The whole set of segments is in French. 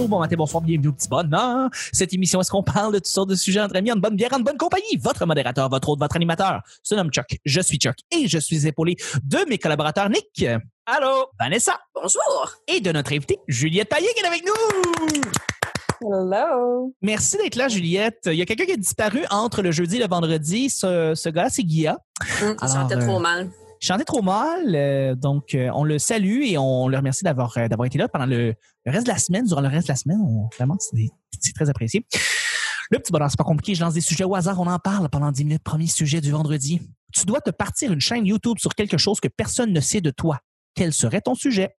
bonjour, bon matin, bonsoir, bienvenue au petit bonheur. Cette émission, est-ce qu'on parle de toutes sortes de sujets entre amis, en bonne bière, en bonne compagnie? Votre modérateur, votre hôte, votre animateur se nomme Chuck. Je suis Chuck et je suis épaulé de mes collaborateurs Nick. Allô? Vanessa. Bonjour. Et de notre invitée, Juliette Payet qui est avec nous. Hello. Merci d'être là, Juliette. Il y a quelqu'un qui a disparu entre le jeudi et le vendredi. Ce, ce gars, c'est Guilla. Il chantait Alors, trop euh, mal. Chantait trop mal, euh, donc euh, on le salue et on le remercie d'avoir euh, d'avoir été là pendant le, le reste de la semaine. Durant le reste de la semaine, on, vraiment, c'est très apprécié. Le petit bonheur, c'est pas compliqué. Je lance des sujets au hasard, on en parle pendant 10 minutes. Premier sujet du vendredi. Tu dois te partir une chaîne YouTube sur quelque chose que personne ne sait de toi. Quel serait ton sujet?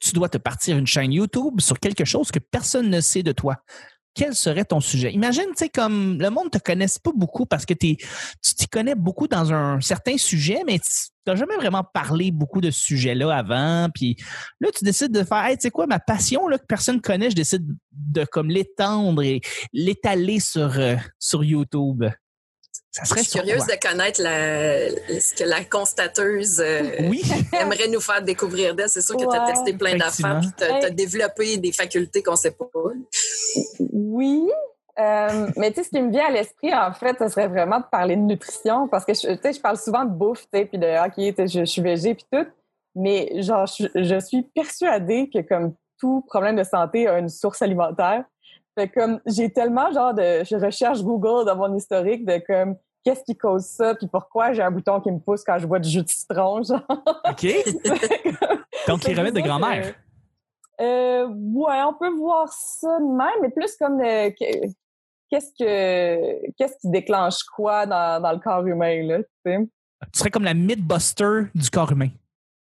Tu dois te partir une chaîne YouTube sur quelque chose que personne ne sait de toi. Quel serait ton sujet? Imagine, tu sais, comme le monde te connaisse pas beaucoup parce que t'es, tu t'y connais beaucoup dans un certain sujet, mais tu n'as jamais vraiment parlé beaucoup de ce sujet-là avant. Puis là, tu décides de faire, hey, tu sais quoi, ma passion là, que personne connaît, je décide de comme l'étendre et l'étaler sur, euh, sur YouTube. Ça Je serait suis sur curieuse de connaître la, ce que la constateuse euh, Oui, aimerait nous faire découvrir d'elle. C'est sûr que tu as Ouais, testé plein d'affaires puis tu as, Hey. développé des facultés qu'on sait pas. Oui. euh, mais tu sais, ce qui me vient à l'esprit, en fait, ce serait vraiment de parler de nutrition parce que je, tu sais, je parle souvent de bouffe, tu sais, puis de OK, je, je suis végé puis tout. Mais genre, je, je suis persuadée que comme tout problème de santé a une source alimentaire. Fait comme j'ai tellement genre de je recherche Google dans mon historique de comme qu'est-ce qui cause ça puis pourquoi j'ai un bouton qui me pousse quand je bois du jus de citron genre. OK. Donc, les remèdes de grand-mère. Euh, ouais, on peut voir ça de même, mais plus comme de- que- qu'est-ce que qu'est-ce qui déclenche quoi dans, dans le corps humain là, tu sais? Tu serais comme la Mythbuster du corps humain.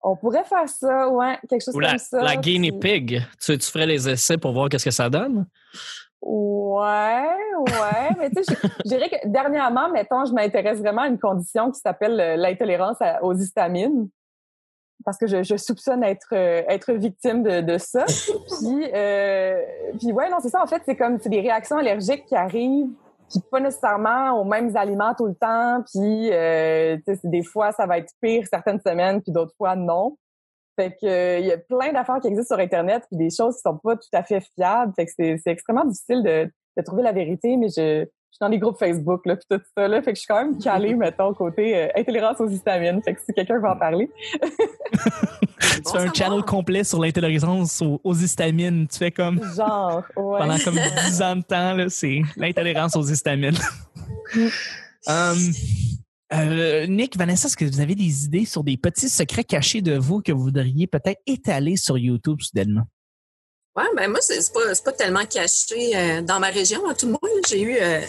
On pourrait faire ça, ouais, quelque chose Ou la, comme ça. la guinea pig. Tu, tu ferais les essais pour voir qu'est-ce que ça donne? Ouais, ouais, mais tu sais, je, dirais que dernièrement, mettons, je m'intéresse vraiment à une condition qui s'appelle euh, l'intolérance aux histamines. Parce que je, je soupçonne être euh, être victime de, de ça. Puis, euh, puis ouais, non, c'est ça. En fait, c'est comme c'est des réactions allergiques qui arrivent, puis pas nécessairement aux mêmes aliments tout le temps. Puis, euh, des fois, ça va être pire certaines semaines, puis d'autres fois non. Fait que il y a plein d'affaires qui existent sur Internet, puis des choses qui sont pas tout à fait fiables. Fait que c'est c'est extrêmement difficile de, de trouver la vérité, mais je, je suis dans les groupes Facebook, là, puis tout ça, là. Fait que je suis quand même calée, mettons, côté euh, intolérance aux histamines. Fait que si quelqu'un veut en parler. Tu Bon fais un savoir. channel complet sur l'intolérance aux, aux histamines. Tu fais comme Genre, ouais. pendant comme 10 ans de temps, là, c'est l'intolérance aux histamines. Um, euh, Nick, Vanessa, est-ce que vous avez des idées sur des petits secrets cachés de vous que vous voudriez peut-être étaler sur YouTube soudainement? Ouais, ben moi, c'est c'est pas, c'est pas tellement caché euh, dans ma région, à tout le moins. J'ai eu euh,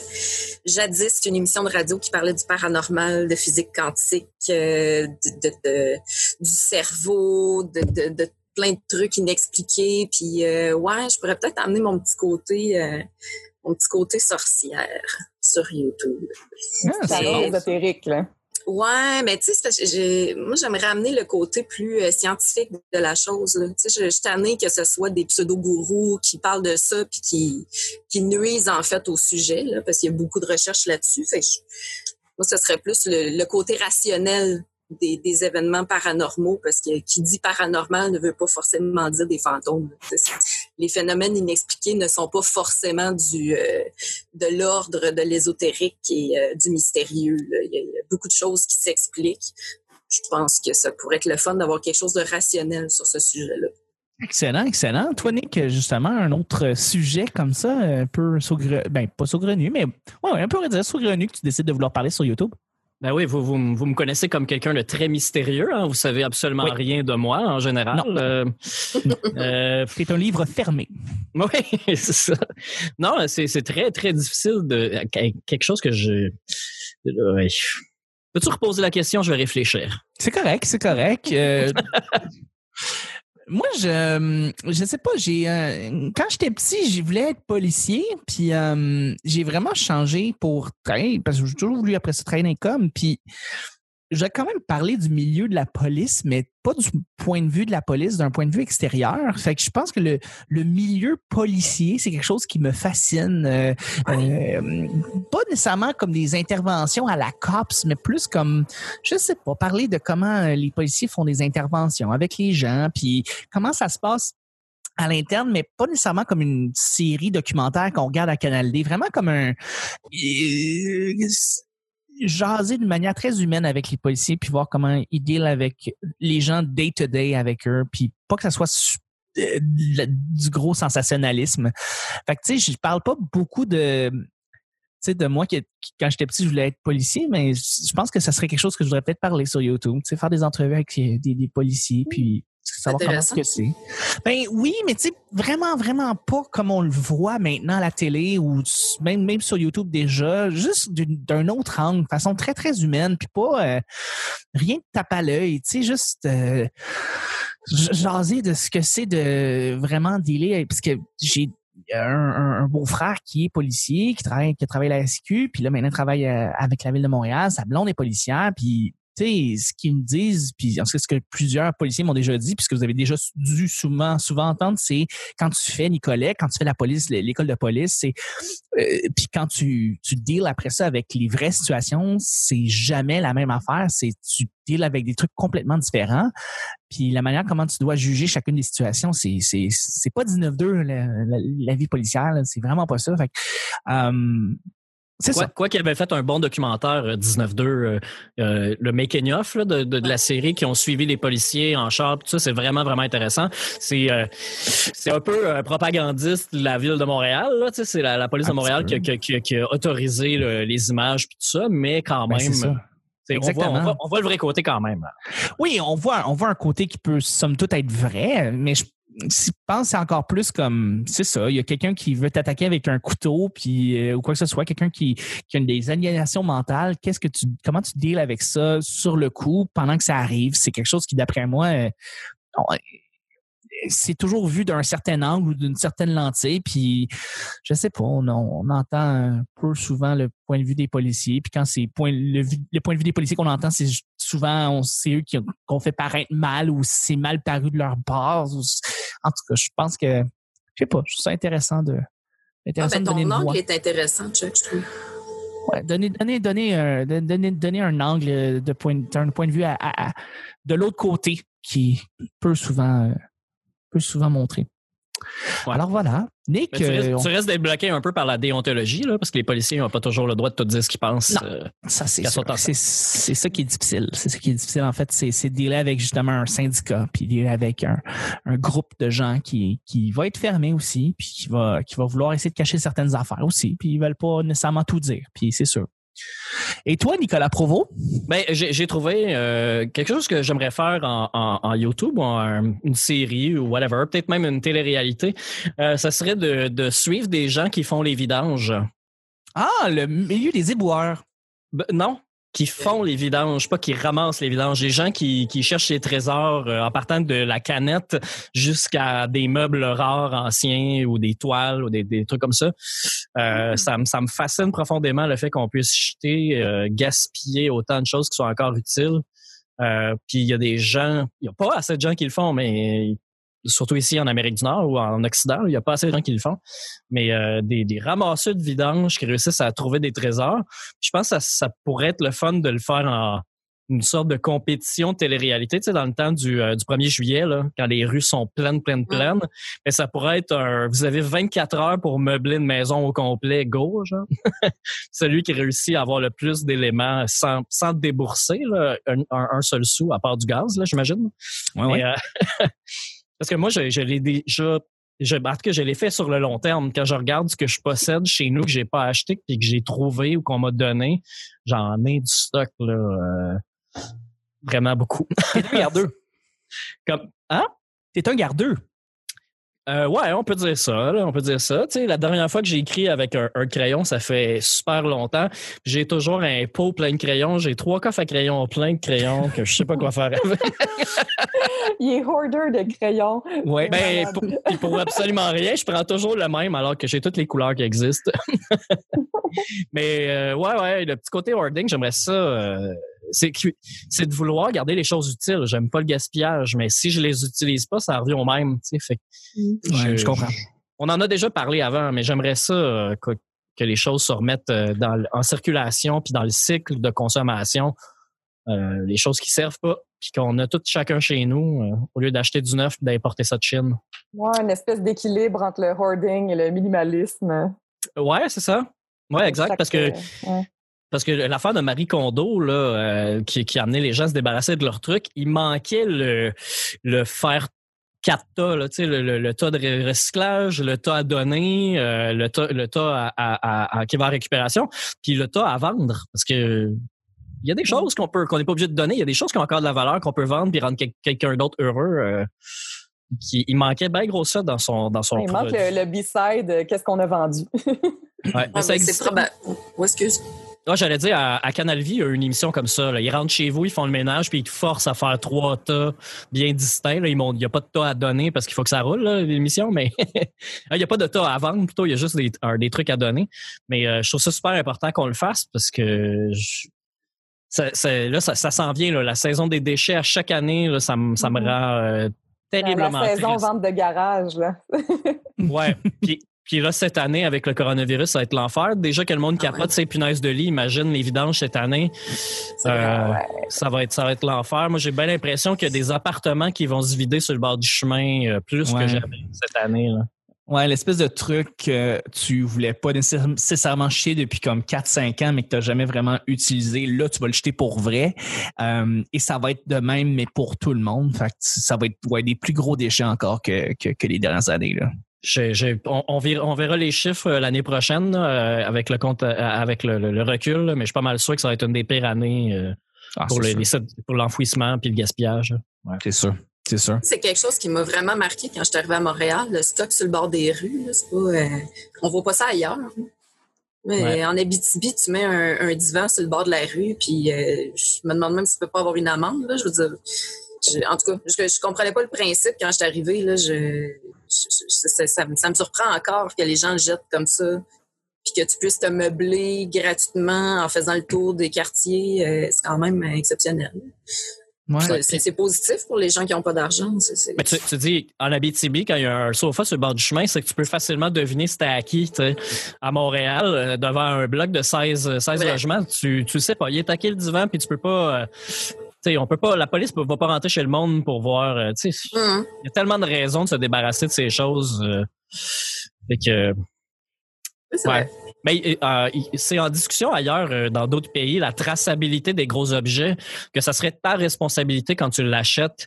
jadis une émission de radio qui parlait du paranormal, de physique quantique, euh, de, de- de- du cerveau, de, de, de plein de trucs inexpliqués. Puis euh, ouais, je pourrais peut-être amener mon petit côté, euh, mon petit côté sorcière sur YouTube. Ah, Ça c'est ésotérique, là. Ouais, mais tu sais, moi, j'aimerais amener le côté plus euh, scientifique de la chose. Tu sais, je, suis que ce soit des pseudo-gourous qui parlent de ça puis qui, qui nuisent en fait au sujet, là, parce qu'il y a beaucoup de recherches là-dessus. Moi, ce serait plus le, le côté rationnel des, des événements paranormaux, parce que qui dit paranormal ne veut pas forcément dire des fantômes. Les phénomènes inexpliqués ne sont pas forcément du euh, de l'ordre de l'ésotérique et euh, du mystérieux. Il y, a, beaucoup de choses qui s'expliquent. Je pense que ça pourrait être le fun d'avoir quelque chose de rationnel sur ce sujet-là. Excellent, excellent. Toi, Nick, justement, un autre sujet comme ça, un peu saugrenu, ben pas saugrenu, mais ouais, un peu on saugrenu que tu décides de vouloir parler sur YouTube. Ben oui, vous, vous, vous me connaissez comme quelqu'un de très mystérieux. Hein? Vous savez absolument Oui. rien de moi en général. Euh, euh, C'est un livre fermé. oui, c'est ça. Non, c'est c'est très, très difficile de. Quelque chose que je. Peux-tu reposer la question? Je vais réfléchir. C'est correct, c'est correct. Euh, moi, je je sais pas, j'ai euh, quand j'étais petit, je voulais être policier, puis euh, j'ai vraiment changé pour travailler parce que j'ai toujours voulu après ça travailler dans coms, puis je vais quand même parler du milieu de la police, mais pas du point de vue de la police, d'un point de vue extérieur. Fait que je pense que le, le milieu policier, c'est quelque chose qui me fascine. Euh, euh, pas nécessairement comme des interventions à la COPS, mais plus comme, je sais pas, parler de comment euh, les policiers font des interventions avec les gens, puis comment ça se passe à l'interne, mais pas nécessairement comme une série documentaire qu'on regarde à Canal D, vraiment comme un euh, jaser d'une manière très humaine avec les policiers, puis voir comment ils deal avec les gens day to day avec eux, puis pas que ça soit euh, du gros sensationnalisme. Fait que tu sais, je parle pas beaucoup de tu sais, de moi qui, quand j'étais petit, je voulais être policier, mais je pense que ça serait quelque chose que je voudrais peut-être parler sur YouTube, tu sais, faire des entrevues avec des, des policiers, puis savoir comment que c'est? Ben oui, mais tu sais, vraiment, vraiment pas comme on le voit maintenant à la télé ou même, même sur YouTube déjà, juste d'un autre angle, de façon très, très humaine, puis pas euh, rien de tape à l'œil, tu sais, juste euh, jaser de ce que c'est de vraiment dealer, parce que j'ai un, un, beau-frère qui est policier, qui travaille, qui travaille à la SQ, puis là maintenant travaille euh, avec la ville de Montréal. Sa blonde est policière, puis sais, ce qu'ils me disent, puis en ce que plusieurs policiers m'ont déjà dit, puisque vous avez déjà dû souvent, souvent entendre, c'est quand tu fais Nicolet, quand tu fais la police, l'école de police, c'est euh, puis quand tu tu deals après ça avec les vraies situations, c'est jamais la même affaire. C'est tu deals avec des trucs complètement différents. Puis la manière comment tu dois juger chacune des situations, c'est c'est c'est pas 19-2 la, la, vie policière, c'est vraiment pas ça. Fait euh, c'est quoi, quoi qu'il avait fait un bon documentaire 19-2, euh, euh, euh, le making of de, de, la série qui ont suivi les policiers en char, tout ça, c'est vraiment vraiment intéressant. C'est c'est un peu propagandiste de la ville de Montréal. Là, c'est la, la police de Montréal qui, qui, qui, a autorisé les images puis tout ça, mais quand ben, même. On voit, on, voit, le vrai côté quand même. Oui, on voit, on voit un côté qui peut somme toute être vrai, mais je je pense c'est encore plus comme c'est ça il y a quelqu'un qui veut t'attaquer avec un couteau puis euh, ou quoi que ce soit quelqu'un qui, qui a des aliénations mentales qu'est-ce que tu comment tu deals avec ça sur le coup pendant que ça arrive? C'est quelque chose qui d'après moi euh, c'est toujours vu d'un certain angle ou d'une certaine lentille. Puis, je sais pas, on, entend un peu souvent le point de vue des policiers. Puis quand c'est point, le, point de vue des policiers qu'on entend, c'est souvent c'est eux qui ont fait paraître mal ou c'est mal paru de leur base. en tout cas, je pense que, je sais pas, je trouve ça intéressant de. Intéressant ah, ben, ton angle est intéressant, Chuck, je trouve. Ouais, donner, donner, donner, un, donner, donner un angle de point, un point de vue à, de l'autre côté qui peut souvent souvent montrer. Alors voilà. Nick. tu, restes, euh, débloqué un peu par la déontologie, là, parce que les policiers n'ont pas toujours le droit de te dire ce qu'ils pensent. Euh, ça, c'est C'est ça qui est difficile. C'est ça qui est difficile, en fait. C'est dealer avec justement un syndicat, puis dealer avec un, groupe de gens qui, qui va être fermé aussi, puis qui va, qui va vouloir essayer de cacher certaines affaires aussi, puis ils veulent pas nécessairement tout dire. Puis c'est sûr. Et toi, Nicolas Provo? Ben, j'ai trouvé euh, quelque chose que j'aimerais faire en, YouTube ou en une série ou whatever, peut-être même une télé-réalité. Euh, ça serait de, de, suivre des gens qui font les vidanges. Ah, le milieu des éboueurs. Ben, non, qui font les vidanges, pas qui ramassent les vidanges. Les gens qui, qui cherchent les trésors euh, en partant de la canette jusqu'à des meubles rares anciens ou des toiles ou des, des trucs comme ça. Euh, mm-hmm. ça, me, ça me fascine profondément le fait qu'on puisse jeter, euh, gaspiller autant de choses qui sont encore utiles. puis il y a des gens, il y a pas assez de gens qui le font, mais surtout ici en Amérique du Nord ou en Occident, il n'y a pas assez de gens qui le font, mais euh, des, des ramasseurs de vidanges qui réussissent à trouver des trésors. Je pense que ça, pourrait être le fun de le faire en une sorte de compétition de télé-réalité, tu sais, dans le temps du, euh, du 1er juillet, là, quand les rues sont pleines, pleines, pleines. Mais ça pourrait être un, vous avez 24 heures pour meubler une maison au complet, go, genre. Celui qui réussit à avoir le plus d'éléments sans, sans débourser, là, un, seul sou à part du gaz, là, j'imagine. Ouais, ouais. Euh, Parce que moi, je, je l'ai déjà. Je, en tout cas, je l'ai fait sur le long terme. Quand je regarde ce que je possède chez nous, que j'ai pas acheté, puis que j'ai trouvé ou qu'on m'a donné, j'en ai du stock là, euh, vraiment beaucoup. T'es un gardeux. Comme, hein? T'es un gardeux. Euh, ouais, on peut dire ça. on peut dire ça. Tu sais, la dernière fois que j'ai écrit avec un, crayon, ça fait super longtemps. J'ai toujours un pot plein de crayons. J'ai trois coffres à crayons plein de crayons que je sais pas quoi faire avec. Il est hoarder de crayons. Ouais. Ben, pour, pour, absolument rien, je prends toujours le même alors que j'ai toutes les couleurs qui existent. Mais euh, ouais, ouais, le petit côté hoarding, j'aimerais ça. Euh, c'est c'est de vouloir garder les choses utiles. J'aime pas le gaspillage, mais si je les utilise pas, ça revient au même. Fait, mm. je, comprends. On en a déjà parlé avant, mais j'aimerais ça euh, que, les choses se remettent euh, dans, en circulation puis dans le cycle de consommation. Euh, les choses qui servent pas, puis qu'on a tout chacun chez nous, euh, au lieu d'acheter du neuf d'importer ça de Chine. Ouais, une espèce d'équilibre entre le hoarding et le minimalisme. Ouais, c'est ça. Ouais, exact, parce que ouais. Parce que l'affaire de Marie Kondo là, euh, qui, qui a amené les gens à se débarrasser de leurs trucs, il manquait le faire quatre tas, là, le, le, le tas de recyclage, le tas à donner, euh, le tas, le tas à, qui va en récupération, puis le tas à vendre. Parce que il y a des choses qu'on peut qu'on n'est pas obligé de donner, il y a des choses qui ont encore de la valeur qu'on peut vendre puis rendre quel- quelqu'un d'autre heureux. euh, qui, il manquait bien gros ça dans son dans son Il manque le, le B-side, euh, qu'est-ce qu'on a vendu? Ouais, mais Ouais, ça existe. Oh, excuse. Ah, j'allais dire, à, à Canal Vie, il y a une émission comme ça. Là. Ils rentrent chez vous, ils font le ménage, puis ils te forcent à faire trois tas bien distincts. Là. Ils m'ont- Il n'y a pas de tas à donner parce qu'il faut que ça roule, l'émission, mais il n'y a pas de tas à vendre, plutôt, il y a juste des, un- des trucs à donner. Mais euh, je trouve ça super important qu'on le fasse parce que je- ça, ça- là, ça, ça s'en vient, là, la saison des déchets à chaque année, là, ça, me- Mhm. rend euh, terriblement La saison triste. vente de garage, là. Ouais. Puis, puis là, cette année, avec le coronavirus, ça va être l'enfer. Déjà que le monde Ah capote ouais. ses punaises de lit, imagine les vidanges cette année. Euh, ouais. ça va être ça va être l'enfer. Moi, j'ai bien l'impression qu'il y a des appartements qui vont se vider sur le bord du chemin euh, plus Ouais. que jamais cette année. Là. Ouais, l'espèce de truc que tu voulais pas nécessaire- nécessairement jeter depuis comme 4-5 ans, mais que tu n'as jamais vraiment utilisé. Là, tu vas le jeter pour vrai. Euh, et ça va être de même, mais pour tout le monde. Fait que ça va être ouais, des plus gros déchets encore que, que, que les dernières années. Là. On, on verra, on verra les chiffres euh, l'année prochaine euh, avec le compte euh, avec le, le- le recul, là, mais je suis pas mal sûr que ça va être une des pires années euh, Ah, pour, le- l'enfouissement puis le gaspillage. C'est sûr. C'est sûr. C'est quelque chose qui m'a vraiment marqué quand je suis arrivée à Montréal. Le stock sur le bord des rues, là, c'est pas, euh, on voit pas ça ailleurs. hein. Mais Ouais. en Abitibi, tu mets un, un divan sur le bord de la rue, puis euh, je me demande même si tu peux pas avoir une amende. Là, je veux dire, je- en tout cas, je, je comprenais pas le principe quand je suis arrivée. Là, je, je- je- ça, ça me- ça me surprend encore que les gens le jettent comme ça, puis que tu puisses te meubler gratuitement en faisant le tour des quartiers. euh, c'est quand même exceptionnel. Ouais. C'est- positif pour les gens qui n'ont pas d'argent. Mais tu, tu dis, en Abitibi, quand il y a un sofa sur le bord du chemin, c'est que tu peux facilement deviner si t'es à qui. tu sais. À Montréal, euh, devant un bloc de 16, 16 Vrai. logements, tu, tu sais pas. Il est qui le divan, puis tu peux pas... euh, tu sais, on peut pas, la police ne va pas rentrer chez le monde pour voir. euh, tu sais, Hum. il y a tellement de raisons de se débarrasser de ces choses. euh, fait que, ouais. vrai. Mais euh, il- c'est en discussion ailleurs, euh, dans d'autres pays, la traçabilité des gros objets, que ça serait ta responsabilité quand tu l'achètes.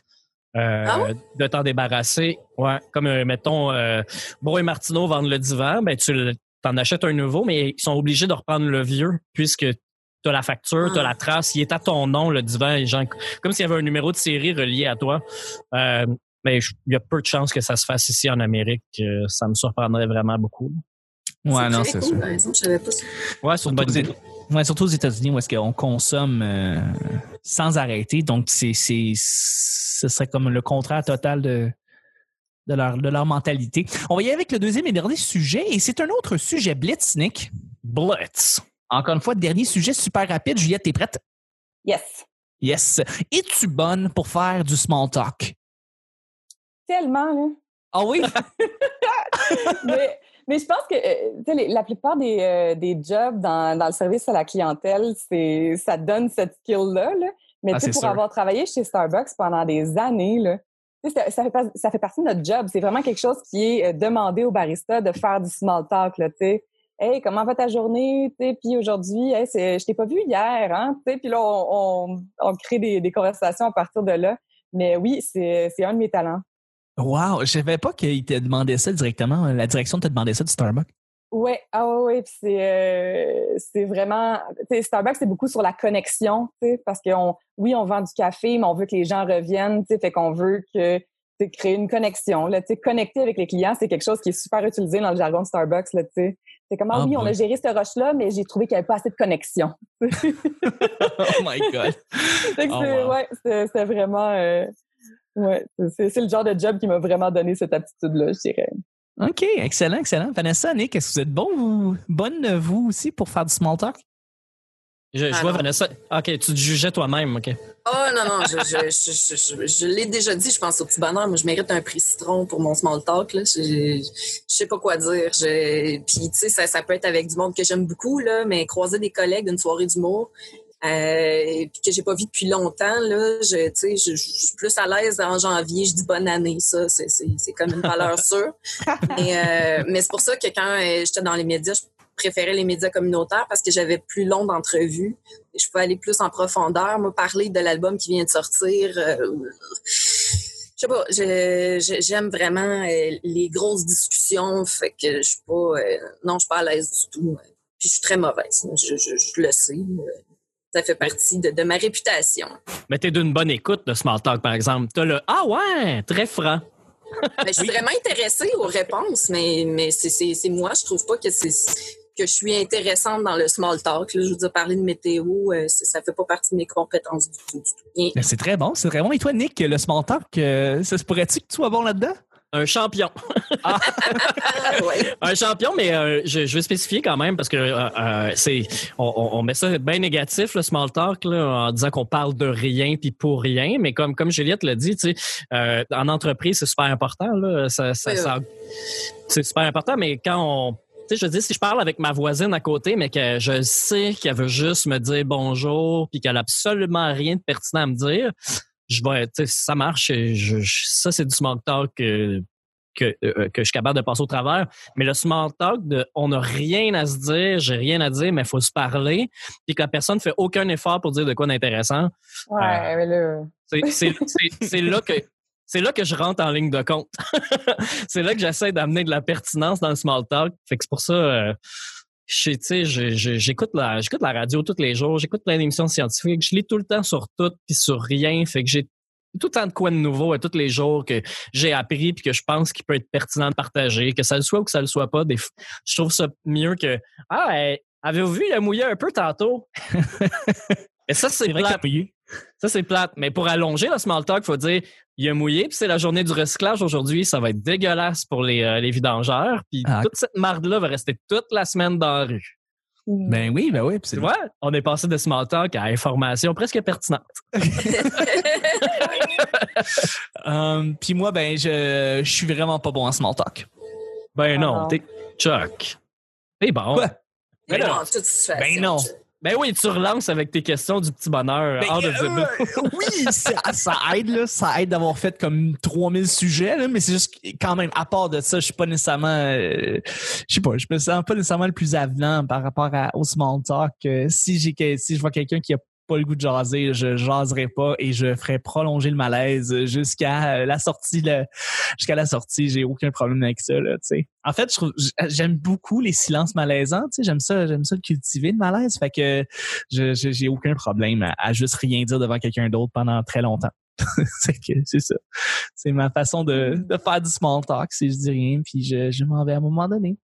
euh, Ah de t'en débarrasser. Ouais, comme euh, mettons euh, Bro et Martineau vendent le divan, ben tu t'en achètes un nouveau, mais ils sont obligés de reprendre le vieux puisque tu as la facture, tu as Ah. la trace, il est à ton nom le divan, comme s'il y avait un numéro de série relié à toi. Euh, mais je- il y a peu de chances que ça se fasse ici en Amérique. euh, ça me surprendrait vraiment beaucoup. Ouais, non, c'est cool, sûr. Par exemple, je savais pas ça. Ouais, Surtout aux- ouais, surtout aux États-Unis où est-ce qu'on consomme euh, sans arrêter. Donc, c'est, c'est, ce serait comme le contraire total de, de, leur, de leur mentalité. On va y aller avec le deuxième et dernier sujet. Et c'est un autre sujet blitz, Nick. Blitz. Encore une fois, dernier sujet super rapide. Juliette, t'es prête? Yes. Yes. Es-tu bonne pour faire du small talk? Tellement, là. Ah oui? mais, mais je pense que euh, tu sais, les- la plupart des, euh, des jobs dans, dans le service à la clientèle, c'est ça donne cette skill-là. là. Mais Ah, tu sais, c'est pour sûr. avoir travaillé chez Starbucks pendant des années, là, tu sais, ça, ça fait, pas- ça fait partie de notre job. C'est vraiment quelque chose qui est euh, demandé au barista de faire du small talk. Là, tu sais. Hey, comment va ta journée? Tu sais, Puis aujourd'hui, hey, je t'ai pas vu hier. Hein? Tu sais, Puis là, on, on, on crée des, des conversations à partir de là. Mais oui, c'est c'est un de mes talents. Wow, je savais pas qu'il te demandait ça directement. La direction te demandait ça du Starbucks. Ouais, ah ouais, c'est euh, c'est vraiment tu sais Starbucks c'est beaucoup sur la connexion, tu sais parce que on oui, on vend du café, mais on veut que les gens reviennent, tu sais fait qu'on veut que créer une connexion là, tu sais connecter avec les clients, c'est quelque chose qui est super utilisé dans le jargon de Starbucks là, tu sais. C'est comme ah, Ah, oui, on a géré ce rush là, mais j'ai trouvé qu'il n'y avait pas assez de connexion. oh my God. Que Oh, c'est wow. ouais, vraiment euh, ouais, c'est c'est le genre de job qui m'a vraiment donné cette aptitude là, je dirais. OK, excellent, excellent. Vanessa, Nick, est-ce que vous êtes bon, vous, bonne, vous aussi, pour faire du small talk? Je, je Ah vois non. Vanessa. OK, tu te jugeais toi-même, OK. Oh non, non, je, je, je, je, je- je l'ai déjà dit, je pense au petit bonheur. Moi, je mérite un prix citron pour mon small talk. Là. Je, je, je sais pas quoi dire. Je, puis, tu sais, ça, ça peut être avec du monde que j'aime beaucoup, là, mais croiser des collègues d'une soirée d'humour, euh, puis que j'ai pas vu depuis longtemps, là, je, je, je suis plus à l'aise en janvier, je dis bonne année, ça, c'est, c'est, c'est comme une valeur sûre. mais, euh, mais c'est pour ça que quand euh, j'étais dans les médias, je préférais les médias communautaires parce que j'avais plus long d'entrevues et je pouvais aller plus en profondeur, me parler de l'album qui vient de sortir. Euh, je sais pas, j'aime vraiment euh, les grosses discussions, fait que je suis pas, euh, non, je suis pas à l'aise du tout. Puis je suis très mauvaise, je, je, je le sais. Ça fait partie de, de ma réputation. Mais t'es d'une bonne écoute de Small Talk, par exemple. T'as le Ah ouais, très franc. Ben, je suis vraiment intéressée aux réponses, mais, mais c'est moi, je trouve pas que c'est que je suis intéressante dans le small talk. Là. Je veux dire, parler de météo, euh, ça fait pas partie de mes compétences du tout. Du tout. C'est très bon, c'est très bon. Et toi, Nick, le small talk, euh, ça se pourrait-tu que tu sois bon là-dedans? Un champion. Ah. ouais. Un champion, mais euh, je, je, vais spécifier quand même parce que euh, euh, c'est on, on, met ça bien négatif le small talk là, en disant qu'on parle de rien puis pour rien, mais comme comme Juliette l'a dit, tu sais, en entreprise c'est super important là, ça, ça, Oui, ça- c'est super important, mais quand on tu sais, je dis, si je parle avec ma voisine à côté, mais que je sais qu'elle veut juste me dire bonjour, puis qu'elle a absolument rien de pertinent à me dire, je vais, tu sais, ça marche, je, je- ça c'est du small talk que, que, euh, que je suis capable de passer au travers. Mais le small talk de on n'a rien à se dire, j'ai rien à dire, mais il faut se parler, puis que la personne fait aucun effort pour dire de quoi d'intéressant, Ouais, mais là. c'est là que c'est là que je rentre en ligne de compte. c'est là que j'essaie d'amener de la pertinence dans le small talk. Fait que c'est pour ça, euh, j'écoute la, j'écoute la radio tous les jours, j'écoute plein d'émissions scientifiques, je lis tout le temps sur tout puis sur rien. Fait que j'ai tout le temps de quoi de nouveau à tous les jours que j'ai appris puis que je pense qu'il peut être pertinent de partager, que ça le soit ou que ça le soit pas. Des, je trouve ça mieux que ah, hey, avez-vous vu a mouillé un peu tantôt. Mais ça c'est vrai que. Ça, c'est plate. Mais pour allonger le small talk, il faut dire il a mouillé, puis c'est la journée du recyclage aujourd'hui. Ça va être dégueulasse pour les, euh, les vidangeurs. Puis Ah. toute cette marde-là va rester toute la semaine dans la rue. Ben oui, ben oui. puis c'est- Tu vois, on est passé de small talk à information presque pertinente. Euh, Puis moi, ben, je, je suis vraiment pas bon en small talk. Ben Ah non, non. t'es Chuck. T'es bon. Quoi? Mais Ben non, non. en toute situation. Ben non. Ben oui, tu relances avec tes questions du petit bonheur. Ben, euh, oui, ça, ça aide, là. Ça aide d'avoir fait comme 3000 sujets, là, mais c'est juste quand même, à part de ça, je suis pas nécessairement, euh, je sais pas, je me sens pas nécessairement le plus avenant par rapport à, au small talk. Euh, si j'ai, si je vois quelqu'un qui a pas le goût de jaser, je jaserai pas et je ferai prolonger le malaise jusqu'à euh, la sortie, jusqu'à la sortie. J'ai aucun problème avec ça, là. En fait, je j'aime beaucoup les silences malaisants, tu sais. J'aime ça, j'aime ça le cultiver, le malaise. Fait que, je je- j'ai aucun problème à, à juste rien dire devant quelqu'un d'autre pendant très longtemps. c'est que c'est ça. C'est ma façon de, de faire du small talk, si je dis rien, puis je, je m'en vais à un moment donné.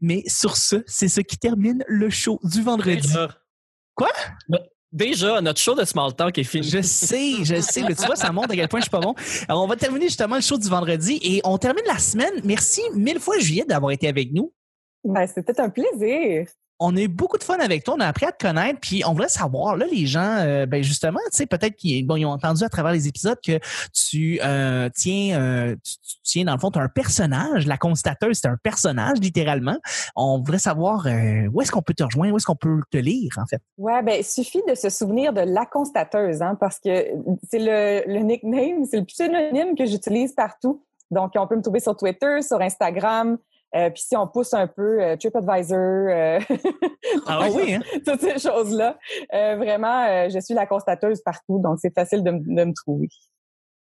Mais sur ce, c'est ce qui termine le show du vendredi. Quoi? Déjà, notre show de small talk est fini. Je sais, je sais, mais tu vois, ça montre à quel point je suis pas bon. Alors, on va terminer justement le show du vendredi et on termine la semaine. Merci mille fois, Juliette, d'avoir été avec nous. Ben, c'était un plaisir. On a eu beaucoup de fun avec toi, on a appris à te connaître, puis on voudrait savoir, là, les gens, euh, ben justement, tu sais, peut-être qu'ils ont entendu à travers les épisodes que tu euh, tiens, euh, tu, tiens, dans le fond, un personnage, la constateuse, c'est un personnage, littéralement. On voudrait savoir où est-ce qu'on peut te rejoindre, où est-ce qu'on peut te lire, en fait? Ouais, ben, suffit de se souvenir de la constateuse, hein, parce que c'est le nickname, c'est le pseudonyme que j'utilise partout. Donc, on peut me trouver sur Twitter, sur Instagram, euh, puis si on pousse un peu, euh, TripAdvisor, euh, Ah oui, hein? toutes ces choses-là. Vraiment, je suis la constateuse partout, donc c'est facile de, me trouver.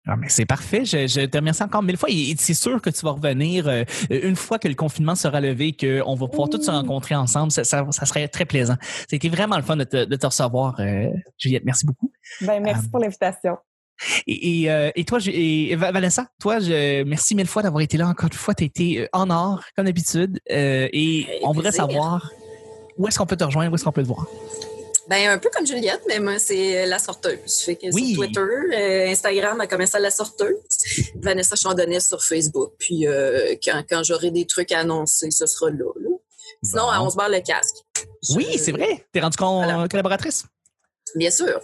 Ah, mais c'est parfait. Je, je te remercie encore mille fois. Et, et c'est sûr que tu vas revenir euh, une fois que le confinement sera levé, qu'on va pouvoir tous se rencontrer ensemble. Ça, ça, ça serait très plaisant. C'était vraiment le fun de te, de te recevoir, euh, Juliette. Merci beaucoup. Ben, merci Euh, pour l'invitation. Et, et, euh, et toi, je- et, Va- Vanessa, toi, je, merci mille fois d'avoir été là encore une fois. Tu as été euh, en or, comme d'habitude. Euh, et on voudrait savoir où est-ce qu'on peut te rejoindre, où est-ce qu'on peut te voir? Ben, un peu comme Juliette, mais moi, c'est la sorteuse. Que Oui. sur Twitter, euh, Instagram, à commercial la sorteuse. Vanessa Chandonnet sur Facebook. Puis, quand, quand j'aurai des trucs à annoncer, ce sera là. là. Sinon, Bon. On se barre le casque. Je- Oui, c'est vrai. T'es rendu con- Voilà. collaboratrice? Bien sûr.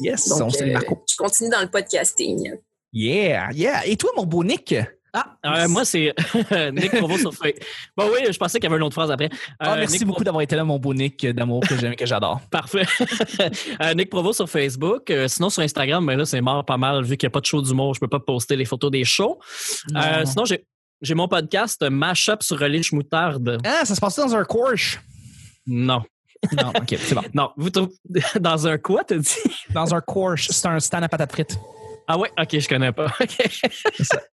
Yes, Donc, on salue euh, Marco. je continue dans le podcasting. Yeah, yeah. Et toi, mon beau Nick? Ah, euh, moi, c'est Nick Provo sur Facebook. Bon, oui, je pensais qu'il y avait une autre phrase après. Ah, Euh, merci Nick beaucoup d'avoir été là, mon beau Nick d'amour que j'aime, que j'adore. Parfait. Euh, Nick Provo sur Facebook. Euh, sinon, sur Instagram, mais là, c'est mort pas mal vu qu'il n'y a pas de show d'humour. Je peux pas poster les photos des shows. Non. Euh, sinon, j'ai, j'ai mon podcast euh, Mashup sur Relish Moutarde. Ah, ça se passe dans un course. Non. Non, ok, c'est bon. Non. Vous trouvez dans un quoi, t'as dit? Dans un course, c'est un stand à patates frites. Ah ouais? Ok, je connais pas. OK.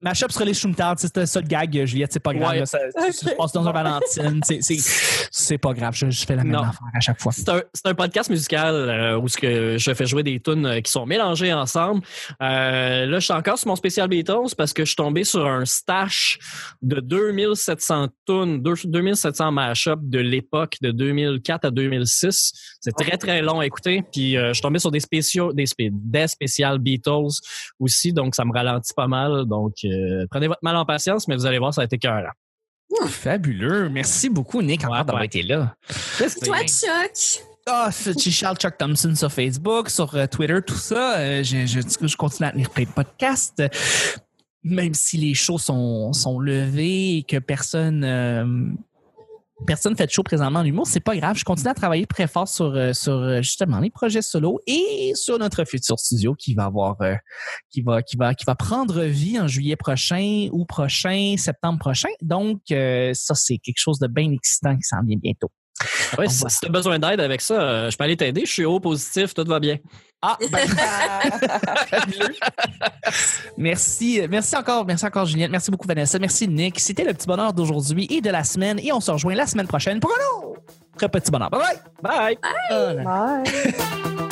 Mashup sur les choutards, c'était ça le gag, Juliette, c'est pas grave. Ouais. là, ça, ça se passe dans un Valentine. c'est- pas grave, je, je fais la même Non. affaire à chaque fois. C'est un, un podcast musical euh, où que je fais jouer des tunes euh, qui sont mélangées ensemble. Euh, là, je suis encore sur mon spécial Beatles parce que je suis tombé sur un stash de 2700 tunes, deux- 2700 mashups de l'époque de 2004 à 2006. C'est très, très long à écouter. Puis euh, je suis tombé sur des spéciaux, des, spé- des spéciales Beatles aussi, donc ça me ralentit pas mal. Donc, euh, prenez votre mal en patience, mais vous allez voir, ça a été cœur. Fabuleux. Merci beaucoup, Nick, encore Ouais, d'avoir ouais. été là. Toi, Chuck? Ah, c'est Charles Chuck Thompson sur Facebook, sur euh, Twitter, tout ça. Euh, je, je, je continue à tenir plein de podcasts. Même si les shows sont, sont levés et que personne euh, personne fait de show présentement en humour, c'est pas grave. Je continue à travailler très fort sur, euh, sur euh, justement les projets solo et sur notre futur studio qui va avoir euh, qui va qui va qui va prendre vie en juillet prochain ou prochain, septembre prochain. Donc euh, ça c'est quelque chose de bien excitant qui s'en vient bientôt. On si tu as besoin d'aide avec ça, je peux aller t'aider. Je suis haut positif, tout va bien. Ah, ben, merci, merci encore, merci encore Juliette, merci beaucoup Vanessa, merci Nick. C'était le petit bonheur d'aujourd'hui et de la semaine et on se rejoint la semaine prochaine pour un autre petit bonheur. Bye bye. Bye! Bye.